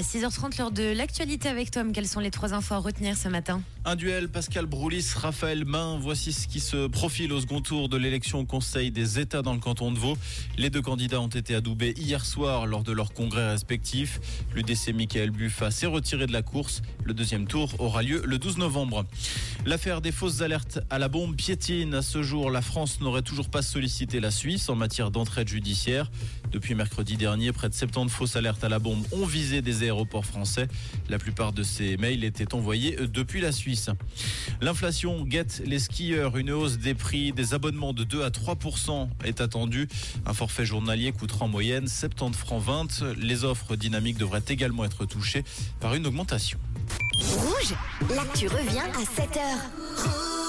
À 6h30, l'heure de l'actualité avec Tom, quelles sont les trois infos à retenir ce matin Un duel, Pascal Broulis, Raphaël Main. Voici ce qui se profile au second tour de l'élection au Conseil des États dans le canton de Vaud. Les deux candidats ont été adoubés hier soir lors de leurs congrès respectifs. L'UDC Michael Buffa s'est retiré de la course. Le deuxième tour aura lieu le 12 novembre. L'affaire des fausses alertes à la bombe piétine. À ce jour, la France n'aurait toujours pas sollicité la Suisse en matière d'entraide judiciaire. Depuis mercredi dernier, près de 70 fausses alertes à la bombe ont visé des aéroports français. La plupart de ces mails étaient envoyés depuis la Suisse. L'inflation guette les skieurs. Une hausse des prix des abonnements de 2 à 3% est attendue. Un forfait journalier coûtera en moyenne 70 francs 20. Les offres dynamiques devraient également être touchées par une augmentation. Rouge, l'actu revient à 7 heures.